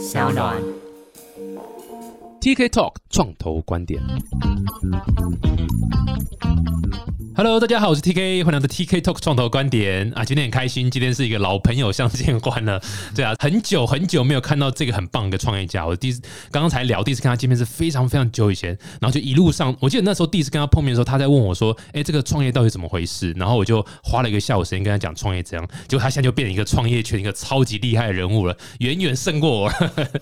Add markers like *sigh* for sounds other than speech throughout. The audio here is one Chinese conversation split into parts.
小暖。TK Talk 创投观点。Hello，大家好，我是 TK，欢迎来到 TK Talk 创投观点啊！今天很开心，今天是一个老朋友相见欢了。对啊，很久很久没有看到这个很棒的创业家，我第一次刚刚才聊，第一次跟他见面是非常非常久以前，然后就一路上，我记得那时候第一次跟他碰面的时候，他在问我说：“哎、这个创业到底怎么回事？”然后我就花了一个下午时间跟他讲创业怎样，结果他现在就变成一个创业圈一个超级厉害的人物了，远远胜过我。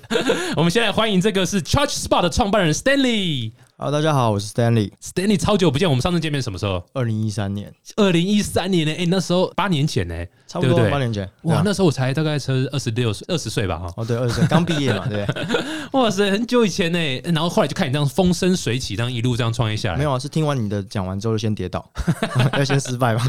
*laughs* 我们先来欢迎这个是 Charge 报的创办人 Stanley。Hello，大家好，我是 Stanley。Stanley 超久不见，我们上次见面什么时候？二零一三年，二零一三年呢？哎、那时候八年前呢，差不多八年前。哇，啊那时候我才大概是二十六岁、二十岁吧，哈，哦，对，二十岁刚毕业嘛，*laughs* 对，哇塞，很久以前呢。然后后来就看你这样风生水起，这样一路这样创业下来，没有啊，是听完你的讲完之后就先跌倒，*laughs* 要先失败嘛。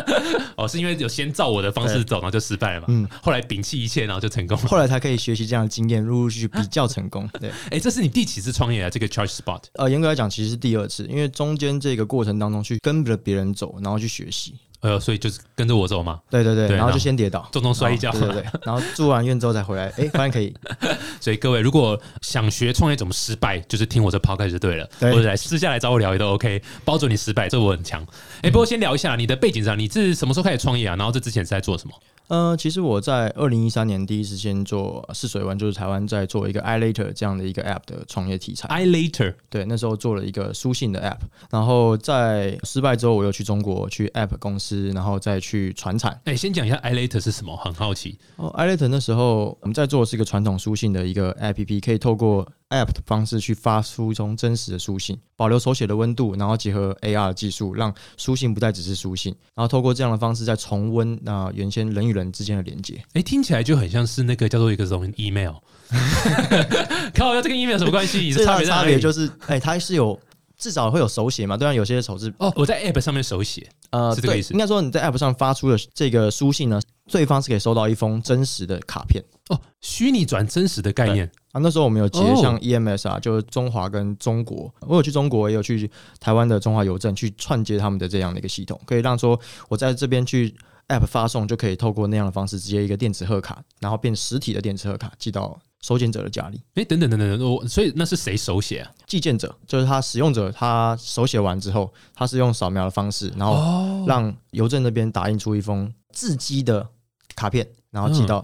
*laughs* 哦，是因为有先照我的方式走，然后就失败了嘛。嗯后来摒弃一切，然后就成功了。后来才可以学习这样的经验，陆陆续续比较成功。对，哎、这是你第几次创业啊？这个 Charge Spot 呃，严格来讲，其实是第二次，因为中间这个过程当中去跟着别人走，然后去学习。呃，所以就是跟着我走嘛，对对对，然后就先跌倒，重重摔一跤对对对，*laughs* 然后住完院之后再回来，哎，发现可以。*laughs* 所以各位如果想学创业怎么失败，就是听我这 podcast 就对了，对或者来私下来找我聊也都 OK，包准你失败，这我很强。哎、不过先聊一下你的背景上，你是什么时候开始创业啊？然后这之前是在做什么？呃，其实我在二零一三年第一次先做试水湾，就是台湾在做一个 iLater 这样的一个 App 的创业题材。I later 对，那时候做了一个书信的 App，然后在失败之后，我又去中国去 App 公司，然后再去传产。哎、先讲一下 I later 是什么，很好奇。哦，iLater 那时候我们在做的是一个传统书信的一个 App，可以透过 App 的方式去发出中真实的书信，保留手写的温度，然后结合 AR 的技术，让书信不再只是书信，然后透过这样的方式再重温那、原先人与人之间的连接。哎、听起来就很像是那个叫做一个什么 email。*laughs* 靠，要这跟 email 有什么关系？*laughs* 最大的差差别在哪里别就是，哎、它是有至少会有手写嘛，对啊，有些手字哦，我在 app 上面手写。呃，对是这个意思应该说你在 App 上发出的这个书信呢，对方是可以收到一封真实的卡片哦，虚拟转真实的概念。啊。那时候我们有接哦像 EMS 啊，就是中华跟中国，我有去中国，也有去台湾的中华邮政去串接他们的这样的一个系统，可以让说我在这边去 App 发送，就可以透过那样的方式，直接一个电子贺卡，然后变实体的电子贺卡寄到收件者的家里。哎、等等等等等，我所以那是谁手写啊？寄件者就是他使用者，他手写完之后，他是用扫描的方式，然后哦，让邮政那边打印出一封字迹的卡片，然后寄到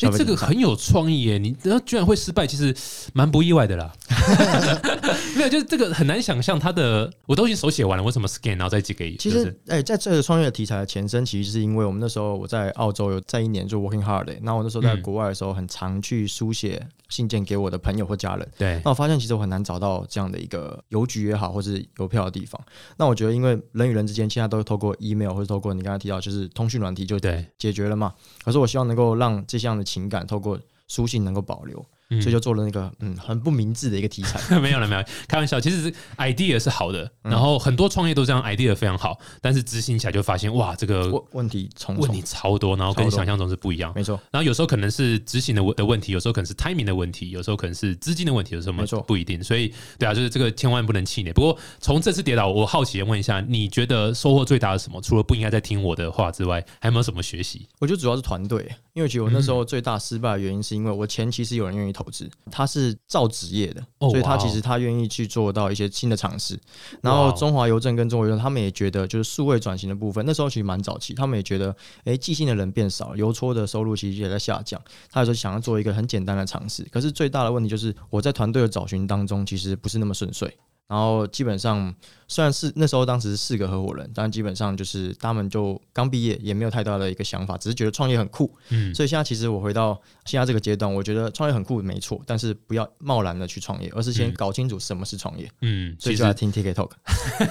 哎、这。个很有创意耶！你然后居然会失败，其实蛮不意外的啦。*laughs* 没有，就是这个很难想象，他的我都已经手写完了，为什么 scan 然后再寄给？其实就是，哎、在这个创业的题材的前身，其实是因为我们那时候我在澳洲有在一年做 working hard 那我那时候在嗯国外的时候，很常去书写信件给我的朋友或家人。对那我发现其实我很难找到这样的一个邮局也好，或是邮票的地方。那我觉得，因为人与人之间现在都是透过 email 或者透过你刚才提到就是通讯软体就对，解决了嘛。可是我希望能够让这项的情感透过书信能够保留，嗯所以就做了那个嗯很不明智的一个题材。*laughs* 没有了，没有，开玩笑。其实是 idea 是好的，嗯然后很多创业都这样，idea 非常好，但是执行起来就发现哇，这个问问题重问题，超多，然后跟想象中是不一样。没错。然后有时候可能是执行的问的问题，有时候可能是 timing 的问题，有时候可能是资金的问题，有时候没错不一定。所以，对啊，就是这个千万不能气馁。不过从这次跌倒，我好奇的问一下，你觉得收获最大的是什么？除了不应该再听我的话之外，还有没有什么学习？我觉得主要是团队，因为其实我那时候最大失败的原因是因为我前期是有人愿意投资，他是造纸业的，哦所以他其实他愿意去做到一些新的尝试。然后中华邮政跟中国邮政他们也觉得就是数位转型的部分，那时候其实蛮早期，他们也觉得诶寄信的人变少，邮戳的收入其实也在下降，他有时候想要做一个很简单的尝试，可是最大的问题就是我在团队的找寻当中其实不是那么顺遂。然后基本上虽然是那时候当时是四个合伙人，但基本上就是他们就刚毕业，也没有太大的一个想法，只是觉得创业很酷。嗯，所以现在其实我回到现在这个阶段，我觉得创业很酷没错，但是不要贸然的去创业，而是先嗯搞清楚什么是创业。嗯，所以就来听 TK Talk。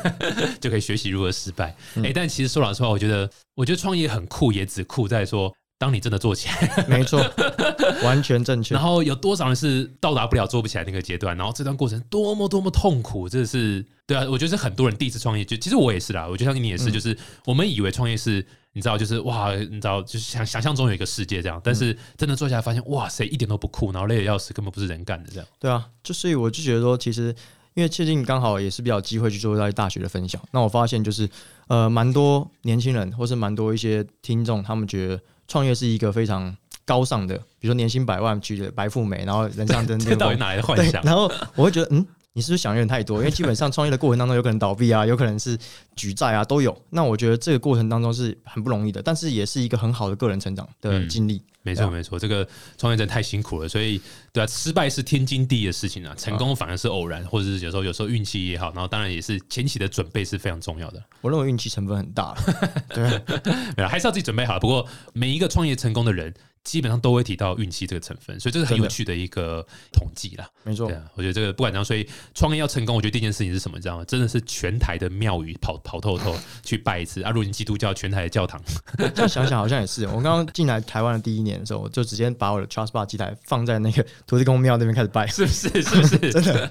*laughs* 就可以学习如何失败。哎、嗯但其实说老实话，我觉得，我觉得创业很酷，也只酷在说，当你真的做起来，没错，完全正确然。后有多少人是到达不了、做不起来那个阶段，然后这段过程多么多么痛苦，这是对啊，我觉得是很多人第一次创业，就其实我也是啦，我就相信你也是，嗯就是我们以为创业是。你知道，就是哇，你知道，就是想想象中有一个世界这样，但是真的做下来发现，哇塞，一点都不酷，然后累得要死，根本不是人干的这样。对啊，就所以我就觉得说，其实因为最近刚好也是比较机会去做在大学的分享，那我发现就是呃，蛮多年轻人或是蛮多一些听众，他们觉得创业是一个非常高尚的，比如说年薪百万娶的白富美，然后人上人这到底哪来的幻，想？然后我会觉得，嗯，你是不是想有点太多？因为基本上创业的过程当中，有可能倒闭啊，有可能是举债啊，都有。那我觉得这个过程当中是很不容易的，但是也是一个很好的个人成长的嗯经历。没错，没错，这个创业真的太辛苦了，所以对啊，失败是天经地义的事情啊，成功反而是偶然，或者是有时候有时候运气也好，然后当然也是前期的准备是非常重要的，我认为运气成分很大了。对，*laughs* 还是要自己准备好。不过每一个创业成功的人，基本上都会提到运气这个成分，所以这是很有趣的一个统计啦。没错对。啊，我觉得这个不管怎样，所以创业要成功，我觉得第一件事情是什么，你知道吗？真的是全台的庙宇跑跑透透 *laughs* 去拜一次啊！如果你基督教，全台的教堂，这 *laughs* 样想想好像也是。我刚刚进来台湾的第一年的时候，我就直接把我的 Trust Bar 机台放在那个土地公庙那边开始拜，是不是？是不是？*laughs* 真的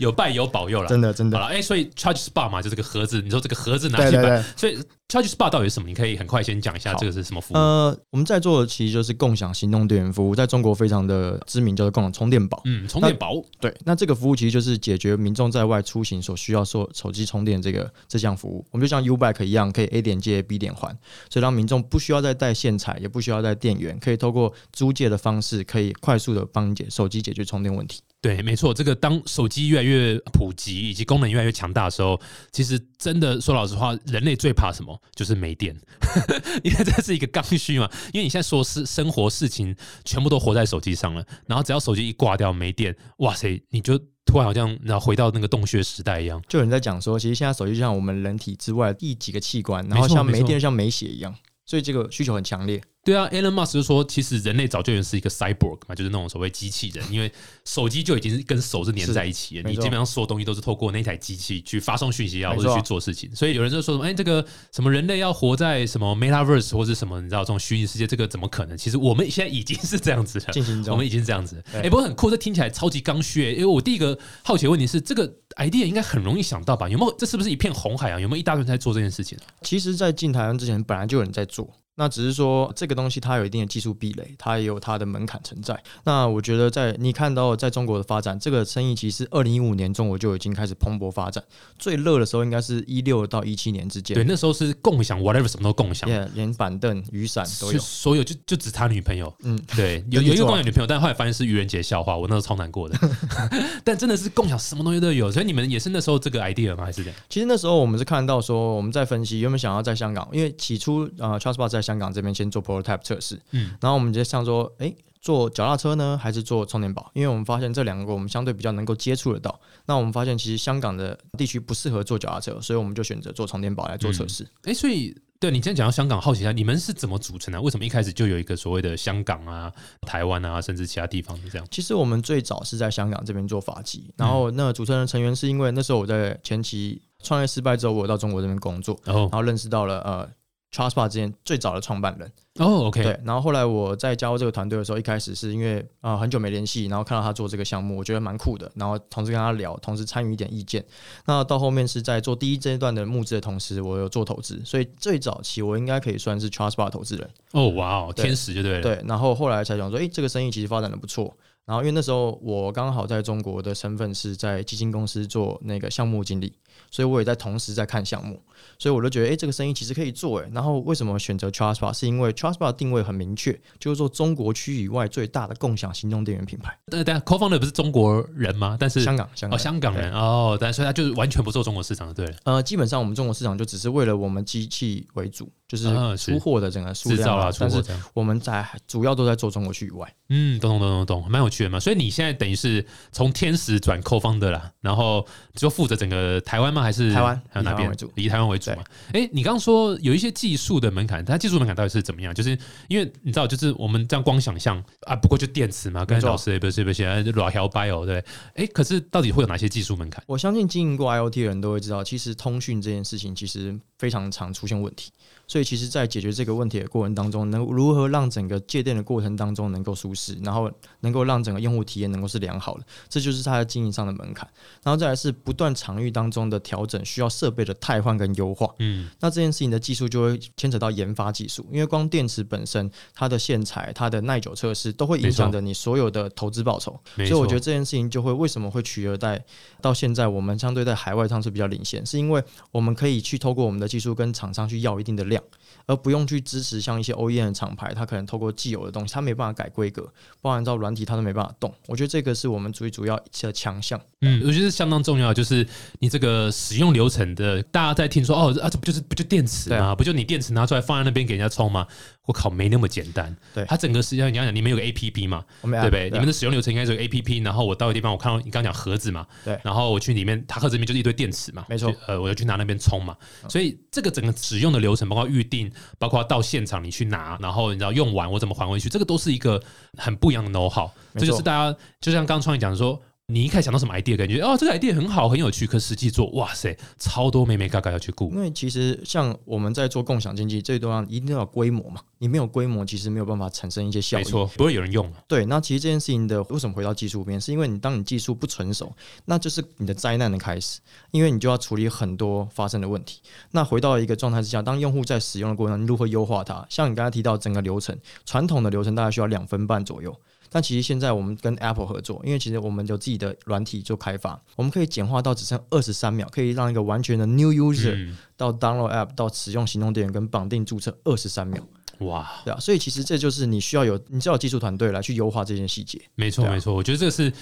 有拜有保佑了。真的真的。好了，哎、所以 Charge Spa 嘛，就这个盒子，你说这个盒子拿去拜。所以 Charge Spa 到底是什么？你可以很快先讲一下这个是什么服务？呃，我们在做的其实就是共享行动电源服务，在中国非常的知名，叫做共享充电宝。嗯，充电宝，对，那这个服务其实就是解决民众在外出行所需要说手机充电这个这项服务。我们就像 U Bike 一样，可以 A 点接 B 点还，所以让民众不需要再带线材，也不需要带电源，可以透过租借的方式，可以快速的帮你解手机解决充电问题。对，没错，这个当手机越来越普及，以及功能越来越强大的时候，其实真的说老实话，人类最怕什么？就是没电，*laughs* 因为这是一个刚需嘛。因为你现在说事生活事情全部都活在手机上了，然后只要手机一挂掉没电，哇塞，你就突然好像然后回到那个洞穴时代一样。就有人在讲说，其实现在手机就像我们人体之外的第几个器官，然后像没电像没血一样，所以这个需求很强烈。对啊，Elon Musk 就说，其实人类早就已经是一个 cyborg 嘛，就是那种所谓机器人，*laughs* 因为手机就已经是跟手是连在一起的，你基本上所有东西都是透过那台机器去发送讯息啊，或者去做事情。所以有人就说什么，哎，这个什么人类要活在什么 Metaverse 或者什么，你知道这种虚拟世界，这个怎么可能？其实我们现在已经是这样子了。进行中我们，已经是这样子，对哎、不过很酷，这听起来超级刚需、欸。因为我第一个好奇的问题是，这个 idea 应该很容易想到吧？有没有？这是不是一片红海啊？有没有一大堆人在做这件事情、啊？其实，在进台湾之前，本来就有人在做。那只是说这个东西它有一定的技术壁垒，它也有它的门槛存在。那我觉得在你看到在中国的发展，这个生意其实二零一五年中国就已经开始蓬勃发展，最热的时候应该是一六到一七年之间。对，那时候是共享，whatever 什么都共享。，yeah, 连板凳、雨伞都有。所有就就只差女朋友，嗯，对，*laughs* 有有一个共享女朋友，但后来发现是愚人节笑话，我那时候超难过的。*laughs* *laughs* 但真的是共享什么东西都有，所以你们也是那时候这个 idea 吗？还是这样？其实那时候我们是看到说我们在分析有没有想要在香港，因为起初呃 t r u s t b o t 在香港这边先做 prototype 测试，嗯，然后我们就想说，诶，做脚踏车呢，还是做充电宝？因为我们发现这两个我们相对比较能够接触得到。那我们发现其实香港的地区不适合做脚踏车，所以我们就选择做充电宝来做测试。哎、所以对你今天讲到香港，好奇一下，你们是怎么组成的？为什么一开始就有一个所谓的香港啊、台湾啊，甚至其他地方是这样？其实我们最早是在香港这边做法籍，然后那个组成的成员是因为那时候我在前期创业失败之后，我到中国这边工作，然后然后认识到了呃 t r u s t b o t 之前最早的创办人。哦，OK，对，然后后来我在加入这个团队的时候，一开始是因为啊、呃很久没联系，然后看到他做这个项目，我觉得蛮酷的，然后同时跟他聊，同时参与一点意见。那到后面是在做第一阶段的募资的同时，我有做投资，所以最早期我应该可以算是 Trust Bar 投资人。哦，哇哦，天使就对了。对，然后后来才想说，诶，这个生意其实发展的不错。然后因为那时候我刚好在中国的身份是在基金公司做那个项目经理，所以我也在同时在看项目，所以我就觉得，哎，这个生意其实可以做，哎。然后为什么选择 Trust Bar？是因为 Trust Bar 定位很明确，就是做中国区以外最大的共享行动电源品牌。但但 co-founder 不是中国人吗？但是香港，香港哦，港，香港人哦，但所以他就是完全不做中国市场的，对，呃，基本上我们中国市场就只是为了我们机器为主，就是出货的整个数量啊、但是货。我们在主要都在做中国区以外。嗯，懂懂懂懂懂，蛮有趣所以你现在等于是从天使转 co-founder 啦，然后就负责整个台湾吗？还是台湾还有哪边以台湾为主？嘛。哎、你刚刚说有一些技术的门槛，它技术门槛到底是怎么样？就是因为你知道，就是我们这样光想象啊，不过就电池嘛，跟老师也不是不是，老条 bio 对。哎、可是到底会有哪些技术门槛？我相信经营过 IoT 的人都会知道，其实通讯这件事情其实非常常出现问题。所以，其实，在解决这个问题的过程当中，能如何让整个借电的过程当中能够舒适，然后能够让整个用户体验能够是良好的，这就是它的经营上的门槛。然后再来是不断场域当中的调整，需要设备的汰换跟优化。嗯，那这件事情的技术就会牵扯到研发技术，因为光电池本身它的线材、它的耐久测试都会影响着你所有的投资报酬。所以我觉得这件事情就会为什么会取而代到现在，我们相对在海外上是比较领先，是因为我们可以去透过我们的技术跟厂商去要一定的量，而不用去支持像一些 OEM 的厂牌，它可能透过既有的东西，它没办法改规格，包含到软体它都没办法动。我觉得这个是我们最主要的强项。嗯，我觉得相当重要，就是你这个使用流程的，大家在听说哦啊，这不就是不就电池吗？不就你电池拿出来放在那边给人家充吗？我靠，没那么简单。对，它整个实际上你要讲，你们有个 A P P 嘛，对不对？你们的使用流程应该是有 A P P，然后我到个地方，我看到你刚讲盒子嘛，对，然后我去里面，它盒子里面就是一堆电池嘛，没错，呃，我要去拿那边充嘛，所以这个整个使用的流程，包括预定，包括到现场你去拿，然后你知道用完我怎么还回去，这个都是一个很不一样的 know how。这就是大家就像刚创业讲说。你一开始想到什么 idea，感觉哦，这个 idea 很好，很有趣，可实际做，哇塞，超多妹妹嘎嘎要去顾。因为其实像我们在做共享经济，最重要一定要规模嘛。你没有规模，其实没有办法产生一些效益。没错，不会有人用。对，那其实这件事情的为什么回到技术边，是因为你当你技术不成熟，那就是你的灾难的开始，因为你就要处理很多发生的问题。那回到一个状态之下，当用户在使用的过程，你如何优化它？像你刚才提到整个流程，传统的流程大概需要两分半左右。但其实现在我们跟 Apple 合作，因为其实我们有自己的软体做开发，我们可以简化到只剩二十三秒，可以让一个完全的 New User 到 Download App 到使用行动电源跟绑定注册二十三秒。哇，对啊，所以其实这就是你需要有，你需要技术团队来去优化这件细节。没错，没错，我觉得这是。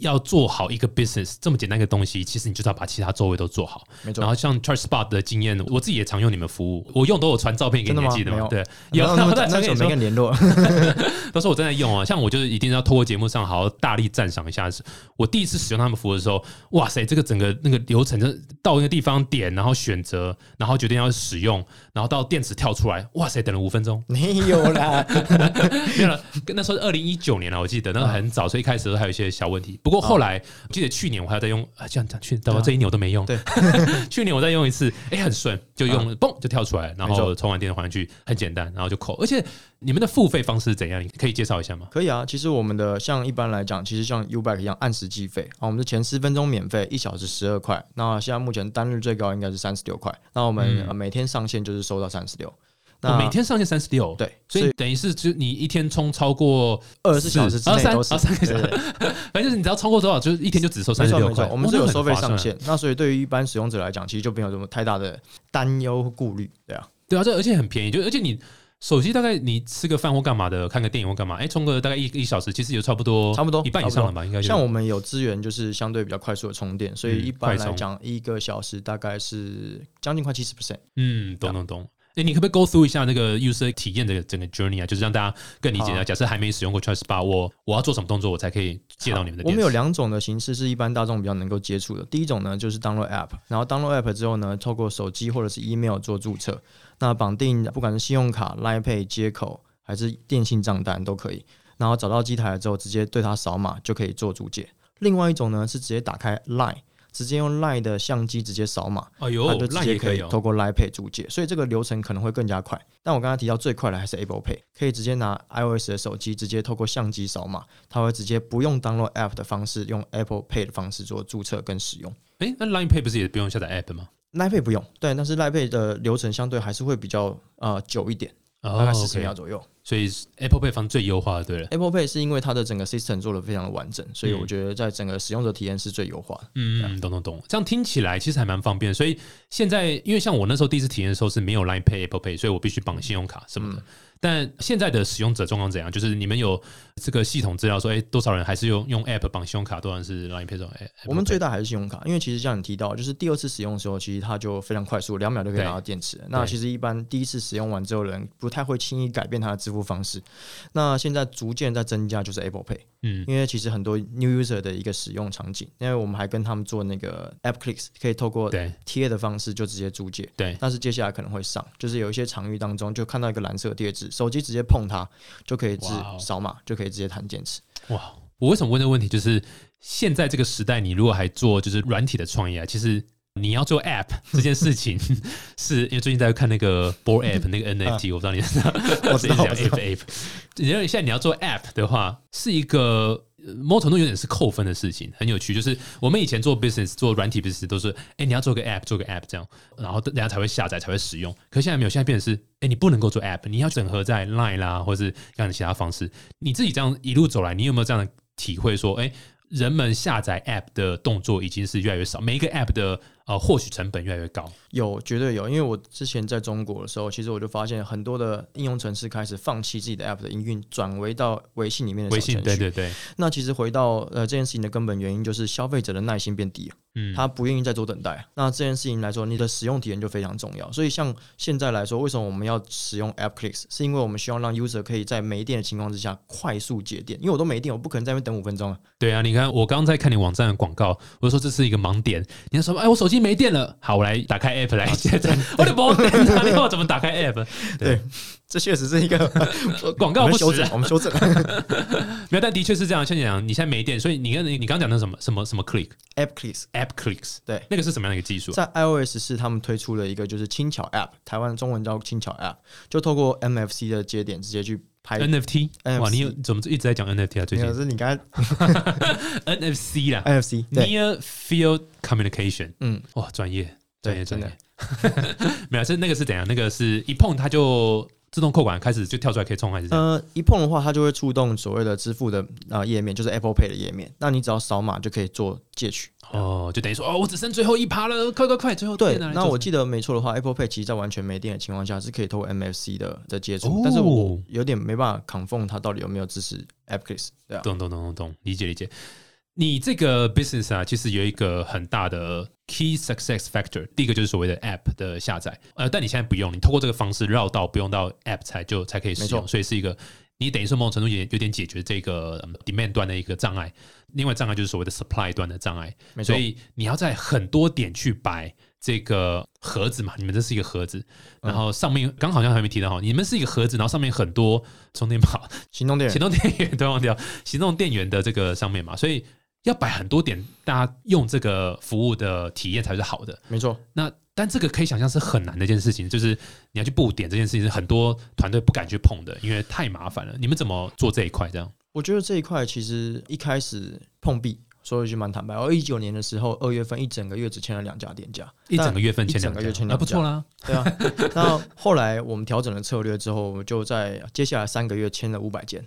要做好一个 business 这么简单一个东西，其实你就是要把其他周围都做好。没错。然后像 Charge Spot 的经验，我自己也常用你们服务，我用都有传照片给你记得吗？对，有。那 *laughs* 那时候没跟联络，*laughs* 都是我正在用啊。像我就是一定要透过节目上好好大力赞赏一下。我第一次使用他们服务的时候，哇塞，这个整个那个流程，就到一个地方点，然后选择，然后决定要使用，然后到电池跳出来，哇塞，等了五分钟。*laughs* 没有啦，没有了。那时候二零一九年了，我记得那个很早，所以一开始都还有一些小问题。不过后来。记得去年我还在用啊，这样讲去，到这一年我都没用。对，*laughs* 去年我再用一次，哎，很顺，就用嘣就跳出来，然后充完电还回去，很简单，然后就扣。而且你们的付费方式是怎样？可以介绍一下吗？可以啊，其实我们的像一般来讲，其实像 Uback 一样按时计费啊。我们的前十分钟免费，一小时十二块。那现在目前单日最高应该是三十六块。那我们每天上线就是收到三十六。那每天上限三十六，对，所以等于是就你一天充超过二十四小时之内。都是三个小时，*laughs* 反正就是你只要超过多少，就是一天就只收三十六块。我们是有收费上限，那所以对于一般使用者来讲，其实就没有什么太大的担忧和顾虑，对啊，对啊，这而且很便宜，就而且你手机大概你吃个饭或干嘛的，看个电影或干嘛，哎，充个大概一一小时，其实也差不多，差不多一半以上了吧？应该像我们有资源，就是相对比较快速的充电，所以一般来讲一个小时大概是将近快七十。percent。嗯，懂懂懂。哎，你可不可以 go through 一下那个 user 体验的整个 journey 啊？就是让大家更理解啊。假设还没使用过 Trust Bar，我我要做什么动作，我才可以借到你们的？我们有两种的形式是一般大众比较能够接触的。第一种呢，就是 download app，然后 download app 之后呢，透过手机或者是 email 做注册，那绑定不管是信用卡、Line Pay 接口还是电信账单都可以。然后找到机台了之后，直接对它扫码就可以做注解。另外一种呢，是直接打开 Line。直接用 Line 的相机直接扫码，哦呦，就直接可以透过 Line Pay 注解，所以这个流程可能会更加快。但我刚刚提到最快的还是 Apple Pay，可以直接拿 iOS 的手机直接透过相机扫码，它会直接不用 download App 的方式，用 Apple Pay 的方式做注册跟使用。诶，那 Line Pay 不是也不用下载 App 吗？Line Pay 不用，对，但是 Line Pay 的流程相对还是会比较呃久一点，大概十几秒左右。所以 Apple Pay 方最优化的，对了，Apple Pay 是因为它的整个 system 做的非常的完整，所以我觉得在整个使用者体验是最优化的。嗯，懂懂懂，这样听起来其实还蛮方便。所以现在，因为像我那时候第一次体验的时候是没有 Line Pay Apple Pay，所以我必须绑信用卡什么的。但现在的使用者状况怎样？就是你们有这个系统资料说，哎，多少人还是用用 App 绑信用卡，多少人是 Line Pay 这种？我们最大还是信用卡，因为其实像你提到，就是第二次使用的时候，其实它就非常快速，两秒就可以拿到电池。那其实一般第一次使用完之后，人不太会轻易改变它的支付方式。那现在逐渐在增加，就是 Apple Pay，嗯，因为其实很多 New User 的一个使用场景，因为我们还跟他们做那个 App Clicks，可以透过贴的方式就直接租借，对。但是接下来可能会上，就是有一些场域当中就看到一个蓝色贴纸，手机直接碰它就可以直扫码，就可以直接弹电池。哇！我为什么问这个问题？就是现在这个时代，你如果还做就是软体的创业啊，其实。你要做 App 这件事情，*laughs* 是因为最近在看那个 Board App *laughs* 那个 NFT，我不知道你 *laughs* 知道，我知道 App。你认为现在你要做 App 的话，是一个某种程度有点是扣分的事情，很有趣。就是我们以前做 business 做软体 business 都是，哎，你要做个 App，做个 App 这样，然后人家才会下载才会使用。可现在没有，现在变成是，哎，你不能够做 App，你要整合在 Line 啦，或是让其他方式。你自己这样一路走来，你有没有这样的体会？说，哎，人们下载 App 的动作已经是越来越少，每一个 App 的呃获取成本越来越高？有，绝对有。因为我之前在中国的时候，其实我就发现很多的应用程式开始放弃自己的 App 的营运，转为到微信里面的微信。对对对，那其实回到呃这件事情的根本原因，就是消费者的耐心变低了。嗯，他不愿意再做等待。那这件事情来说，你的使用体验就非常重要。所以像现在来说，为什么我们要使用 App Clicks？是因为我们希望让 user 可以在没电的情况之下快速节电。因为我都没电，我不可能在那边等五分钟啊。对啊，你看我刚刚在看你网站的广告，我就说这是一个盲点。你说哎，我手机没电了，好，我来打开 *laughs* App 来 *laughs* 接电。我的妈，你要怎么打开 *laughs* App？对，这确实是一个广告不实我们修正，我们修正。没有，但的确是这样。像你讲，你现在没电，所以你跟你你刚讲的什么什么什么 Click App Clicks App Clicks，对，那个是什么样的一个技术？在 iOS 是他们推出了一个就是轻巧 App，台湾中文叫轻巧 App，就透过 MFC 的节点直接去拍 NFT，NFC 哇，你有怎么一直在讲 NFT 啊？最近是你刚才 *laughs* NFC 啦 NFC，，Near Field Communication，嗯，哇，专业，专业，专业。*laughs* 没有，是那个是怎样？那个是一碰它就自动扣款，开始就跳出来可以充，还是？呃，一碰的话，它就会触动所谓的支付的呃页面，就是 Apple Pay 的页面。那你只要扫码就可以做借取。哦，就等于说，哦，我只剩最后一趴了，快快快，最后对，那我记得没错的话，Apple Pay 其实在完全没电的情况下是可以透过 MFC 的的接触，哦但是我有点没办法 confirm 它到底有没有支持 App Clicks。对啊么，懂懂懂懂懂，理解理解。你这个 business 啊，其实有一个很大的 key success factor，第一个就是所谓的 app 的下载，呃，但你现在不用，你透过这个方式绕到不用到 app 才就才可以使用，所以是一个你等于说某种程度也有点解决这个嗯 demand 端的一个障碍，另外障碍就是所谓的 supply 端的障碍，所，以你要在很多点去摆这个盒子嘛，你们这是一个盒子，嗯。然后上面刚好像还没提到哈，你们是一个盒子，然后上面很多充电宝，行动电源。行动电源都忘掉，行动电源的这个上面嘛，所以要摆很多点，大家用这个服务的体验才是好的。没错。那但这个可以想象是很难的一件事情，就是你要去布点这件事情，是很多团队不敢去碰的，因为太麻烦了。你们怎么做这一块？这样我觉得这一块其实一开始碰壁，说一句蛮坦白。我一九年的时候，二月份一整个月只签了两家店家，一整个月份签两家啊，个月签两不错啦。对啊。*laughs* 那后来我们调整了策略之后，我们就在接下来三个月签了五百件，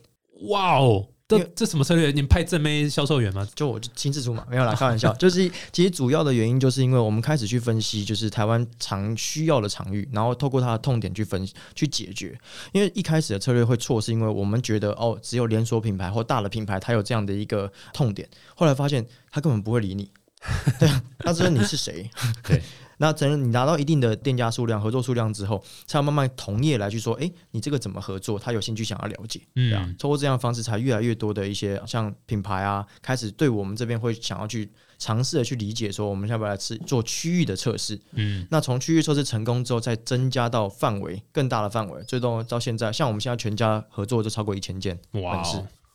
哇哦，这这什么策略？你们派正妹销售员吗？就我就亲自出马，没有啦，开玩笑。*laughs* 就是其实主要的原因，就是因为我们开始去分析，就是台湾常需要的场域，然后透过它的痛点去分去解决。因为一开始的策略会错，是因为我们觉得哦，只有连锁品牌或大的品牌它有这样的一个痛点，后来发现他根本不会理你。对啊，他知道你是谁。*laughs* 对，那等你拿到一定的店家数量、合作数量之后，才要慢慢同业来去说，哎、你这个怎么合作？他有兴趣想要了解。对啊嗯，，通过这样的方式，才越来越多的一些像品牌啊，开始对我们这边会想要去尝试的去理解，说我们要不要来吃做区域的测试？嗯，那从区域测试成功之后，再增加到范围更大的范围，最终到现在，像我们现在全家合作就超过一千件哇。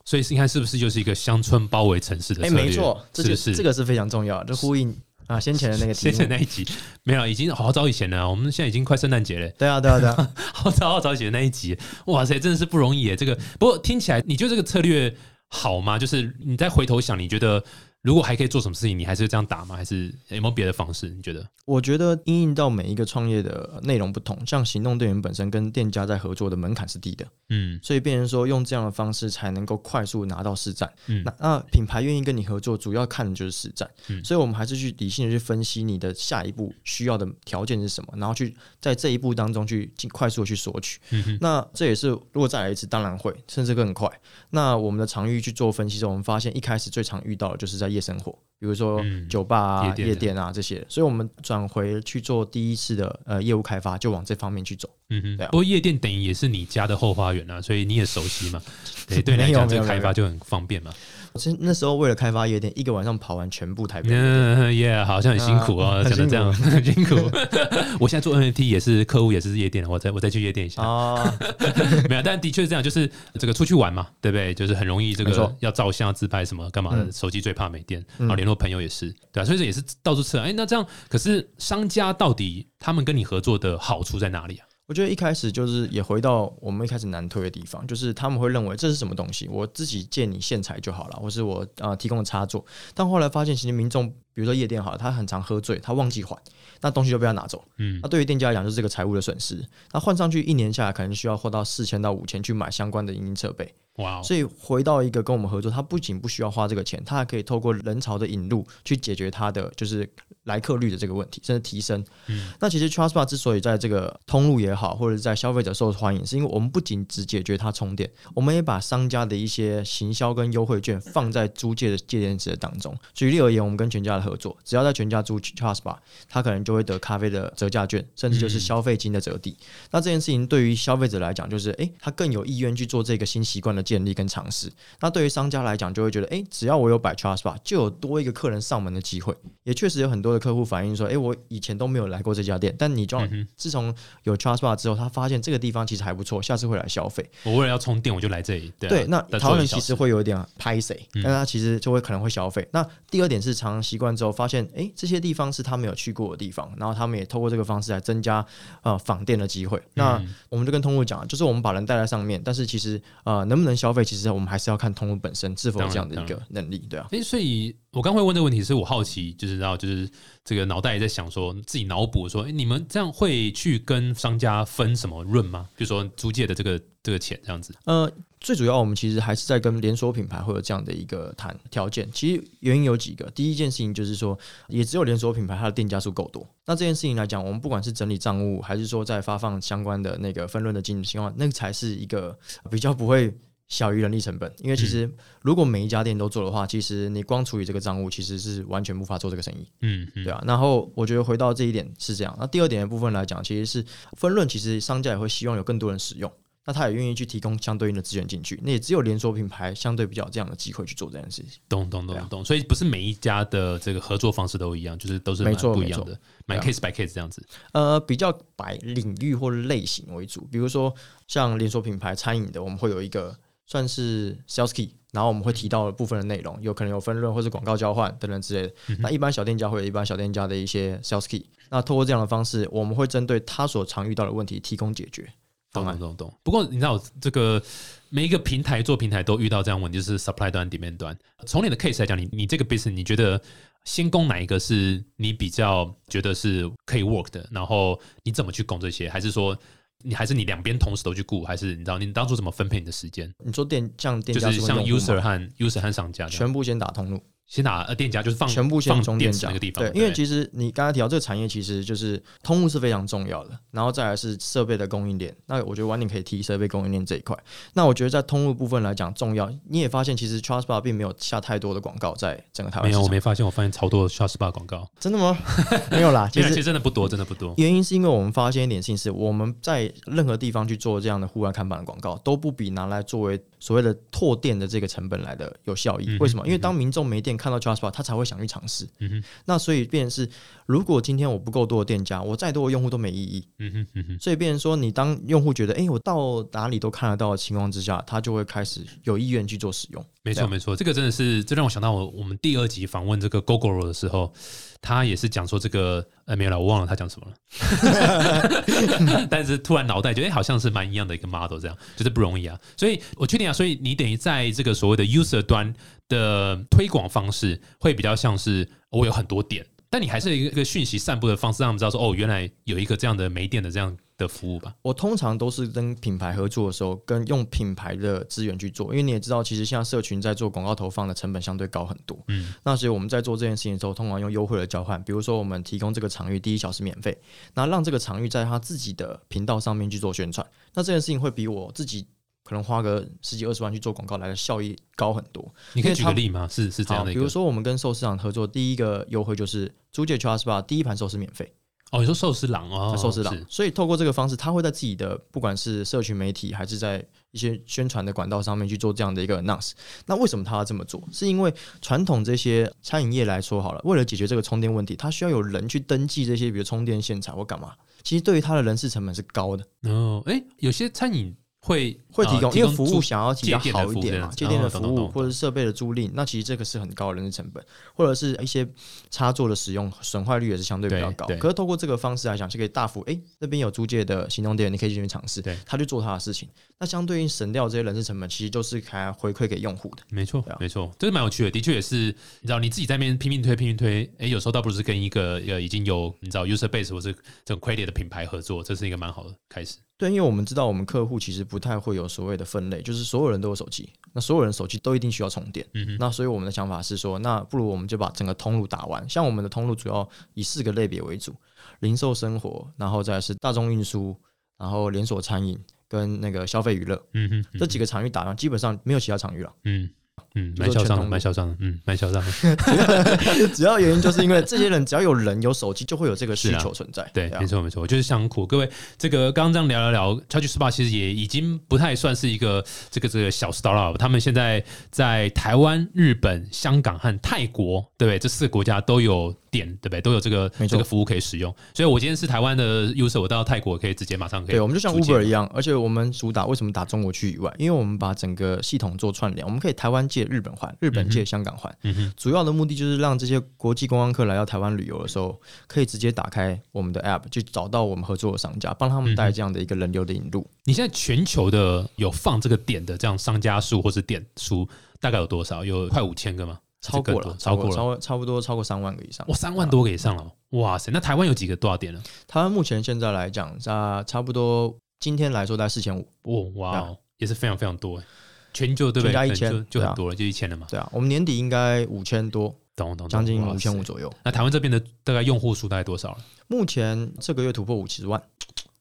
所以你看是不是就是一个乡村包围城市的哎？没错，这就是这个是非常重要的，就呼应啊先前的那个题先前。那一集没有，已经好早以前了。我们现在已经快圣诞节了，对啊，对啊，对啊，*laughs* 好早好早以前的那一集，哇塞，真的是不容易耶。这个不过听起来，你觉得这个策略好吗？就是你再回头想，你觉得如果还可以做什么事情，你还是这样打吗？还是有没有别的方式？你觉得？我觉得因应到每一个创业的内容不同，像行动电源本身跟店家在合作的门槛是低的，嗯所以变成说用这样的方式才能够快速拿到市占。嗯那那品牌愿意跟你合作，主要看的就是市占。嗯所以我们还是去理性的去分析你的下一步需要的条件是什么，然后去在这一步当中去尽快速的去索取。嗯哼那这也是如果再来一次，当然会，甚至更快。那我们的场域去做分析之后，我们发现一开始最常遇到的就是在夜生活，比如说嗯酒吧啊、夜店夜店啊这些，所以我们转回去做第一次的呃业务开发，就往这方面去走。嗯哼。对啊不过夜店等于也是你家的后花园啊，所以你也熟悉嘛。*laughs* 对，对你来讲这个开发就很方便嘛。我是那时候为了开发夜店，一个晚上跑完全部台。嗯，耶，好像很辛苦哦，啊讲的这样很辛苦。*laughs* *laughs* 我现在做 NFT 也是客户也是夜店，我再我再去夜店一下。哦，*laughs* 没有，但的确是这样，就是这个出去玩嘛，对不对？就是很容易这个要照相、自拍什么干嘛的，嗯手机最怕没电，嗯然后联络朋友也是，对啊，所以这也是到处测。哎，那这样，可是商家到底他们跟你合作的好处在哪里啊？我觉得一开始就是也回到我们一开始难推的地方，就是他们会认为这是什么东西，我自己借你线材就好了，或是我啊提供的插座。但后来发现，其实民众比如说夜店好了，他很常喝醉，他忘记还，那东西就被他拿走。嗯那对于店家来讲，就是这个财务的损失。那换上去一年下来，可能需要花到四千到五千去买相关的影音设备。哇哦，所以回到一个跟我们合作，他不仅不需要花这个钱，他还可以透过人潮的引入去解决他的就是来客率的这个问题，甚至提升。嗯那其实 Trustbar 之所以在这个通路也好，或者是在消费者受欢迎，是因为我们不仅只解决它充电，我们也把商家的一些行销跟优惠券放在租借的借电池当中。举例而言，我们跟全家的合作，只要在全家租 Trustbar，他可能就会得咖啡的折价券，甚至就是消费金的折抵。那这件事情对于消费者来讲，就是诶，他更有意愿去做这个新习惯的建立跟尝试。那对于商家来讲，就会觉得，诶，只要我有摆 Trust Bar，就有多一个客人上门的机会。也确实有很多的客户反映说，诶，我以前都没有来过这家店，但你装、自从有 Trust Bar 之后，他发现这个地方其实还不错，下次会来消费。我为了要充电，我就来这里。对那再台湾人其实会有一点拍谁，嗯但他其实就会可能会消费。那第二点是常常习惯之后，发现诶这些地方是他没有去过的地方，然后他们也透过这个方式来增加呃访店的机会。那嗯我们就跟通路讲，就是我们把人带在上面，但是其实呃能不能消费，其实我们还是要看通路本身是否有这样的一个能力，对啊。诶，所以我刚会问这个问题，是我好奇，就是然后，就是这个脑袋也在想说，自己脑补说，诶，你们这样会去跟商家分什么润吗？比如说租借的这个这个钱这样子。呃，最主要我们其实还是在跟连锁品牌会有这样的一个谈条件。其实原因有几个，第一件事情就是说，也只有连锁品牌它的店家数够多。那这件事情来讲，我们不管是整理账务，还是说在发放相关的那个分润的金情况，那个才是一个比较不会。小于人力成本，因为其实如果每一家店都做的话，其实你光处理这个账务，其实是完全无法做这个生意。嗯嗯，对啊，然后我觉得回到这一点是这样。那第二点的部分来讲，其实是分润，其实商家也会希望有更多人使用，那他也愿意去提供相对应的资源进去。那也只有连锁品牌相对比较有这样的机会去做这件事情。懂懂懂懂。所以不是每一家的这个合作方式都一样，就是都是蛮没错不一样的，蛮对 case by case 这样子。呃，比较摆领域或类型为主，比如说像连锁品牌餐饮的，我们会有一个算是 sales key。然后我们会提到部分的内容，有可能有分润或是广告交换等等之类的。那一般小店家会有一般小店家的一些 sales key。那透过这样的方式，我们会针对他所常遇到的问题提供解决懂懂。懂懂。不过你知道，这个每一个平台做平台都遇到这样问题，就是 supply 端、demand 端。从你的 case 来讲，你你这个 business，你觉得先攻哪一个是你比较觉得是可以 work 的？然后你怎么去攻这些？还是说你还是你两边同时都去顾？还是你知道你当初怎么分配你的时间？你说店像店就是像 user 和 user 和商家，全部先打通路，先打呃店家就是放全部先放电池那个地方，对，因为其实你刚才提到这个产业，其实就是通路是非常重要的，然后再来是设备的供应链。那我觉得晚点可以提设备供应链这一块。那我觉得在通路部分来讲重要，你也发现其实 Trustbar 并没有下太多的广告在整个台湾没有，我。没发现，我发现超多 s h o t s p a 广告，真的吗？*laughs* 没有啦，*laughs* 其其实其实实真的不多，真的不多。原因是因为我们发现一点事情是，我们在任何地方去做这样的户外看板的广告，都不比拿来作为所谓的拓店的这个成本来的有效益。嗯为什么？因为当民众没店看到 Trustbar，他才会想去尝试。嗯哼，那所以变成是，如果今天我不够多的店家，我再多的用户都没意义。嗯哼嗯哼，所以变成说，你当用户觉得，哎、我到哪里都看得到的情况之下，他就会开始有意愿去做使用。没错没错，这个真的是，这让我想到我我们第二集访问这个 Google 的时候，他也是讲说这个呃没有了，我忘了他讲什么了，*laughs* 但是突然脑袋觉得、哎好像是蛮一样的一个 model，这样就是不容易啊。所以我确定啊，所以你等于在这个所谓的 user 端的推广方式，会比较像是我有很多点。但你还是有一个讯息散布的方式，让他们知道说，哦，原来有一个这样的没电的这样的服务吧。我通常都是跟品牌合作的时候，跟用品牌的资源去做，因为你也知道，其实现在社群在做广告投放的成本相对高很多。嗯，那所以我们在做这件事情的时候，通常用优惠的交换，比如说我们提供这个场域第一小时免费，那让这个场域在他自己的频道上面去做宣传，那这件事情会比我自己可能花个十几二十万去做广告来的效益高很多。你可以举个例吗？是是这样，的一个比如说我们跟寿司郎合作，第一个优惠就是租借 Trust Bar 第一盘寿司免费，哦，你说寿司郎哦，寿司郎。所以透过这个方式，他会在自己的不管是社群媒体还是在一些宣传的管道上面去做这样的一个 announce。那为什么他要这么做？是因为传统这些餐饮业来说好了，为了解决这个充电问题，他需要有人去登记这些，比如充电线材或干嘛。其实对于他的人事成本是高的。哦，哎，有些餐饮会会提供，呃因为服务想要比较好一点嘛，借店的服务或者是设备的租赁，那其实这个是很高的人事成本，或者是一些插座的使用，损坏率也是相对比较高。可是透过这个方式来讲，就可以大幅诶，那边有租借的行动电源，你可以进去尝试对，他去做他的事情，那相对应省掉这些人事成本，其实就是还回馈给用户的。没错啊，没错，这是蛮有趣的，的确也是，你知道你自己在那边拼命推、拼命推，诶，有时候倒不如是跟一个呃已经有你知道 user base 或是这种 credit 的品牌合作，这是一个蛮好的开始。对，因为我们知道我们客户其实不太会有所谓的分类，就是所有人都有手机，那所有人手机都一定需要充电。嗯哼，那所以我们的想法是说，那不如我们就把整个通路打完。像我们的通路主要以四个类别为主：零售、生活，然后再是大众运输，然后连锁餐饮跟那个消费娱乐嗯哼，嗯这几个场域打完，基本上没有其他场域了。嗯嗯，蛮嚣张的，蛮嚣张的，嗯，蛮嚣张的。*laughs* 主要原因就是因为这些人只要有人有手机，就会有这个需求存在。对，啊没错没错，我就是想苦。各位，这个刚刚这样聊聊聊，Charge Spa 其实也已经不太算是一个这个这个小 startup，他们现在在台湾、日本、香港和泰国，对不对？这四个国家都有店，对不对？都有这个这个服务可以使用。所以我今天是台湾的 user，我到泰国可以直接马上可以。对，我们就像 Uber 一样，而且我们主打为什么打中国区以外？因为我们把整个系统做串联，我们可以台湾借日本还，日本借香港还。嗯哼，主要的目的就是让这些国际观光客来到台湾旅游的时候，可以直接打开我们的 App，去找到我们合作的商家，帮他们带这样的一个人流的引入。你现在全球的有放这个点的这样商家数或是点数大概有多少？有快五千个吗？超过了，超过了。超差不多超过三万个以上。哇，三万多个以上了！哇塞，那台湾有几个多少点呢？台湾目前现在来讲，啊，差不多今天来说在四千五。哦，哇哦，也是非常非常多哎，全球对不对？全家可能就1000对啊就很多了，就一千了嘛，对啊，我们年底应该五千多，懂懂懂，将近五千五。左右。那台湾这边的大概用户数大概多少了？目前这个月突破五十万。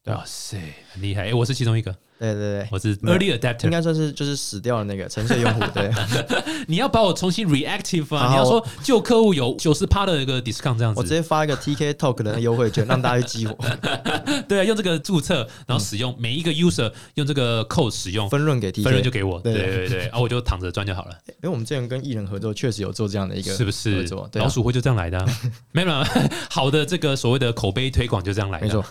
哇塞，很厉害！哎，我是其中一个，对对对，我是 early adapter 应。该算是就是死掉的那个沉睡用户。对，*laughs* 你要把我重新 reactive 啊！你要说旧客户有九十趴的一个 discount 这样子，我直接发一个 TK Talk 的优惠券，让大家去激活，*laughs* 对啊，用这个注册，然后使用每一个 user 用这个 code 使用，分润给 TK。分润就给我。对对对对，啊，我就躺着赚就好了。因为我们之前跟艺人合作，确实有做这样的一个是不是合作？对啊老鼠会就这样来的啊、没 *laughs* 有没有，好的这个所谓的口碑推广就这样来的。没错，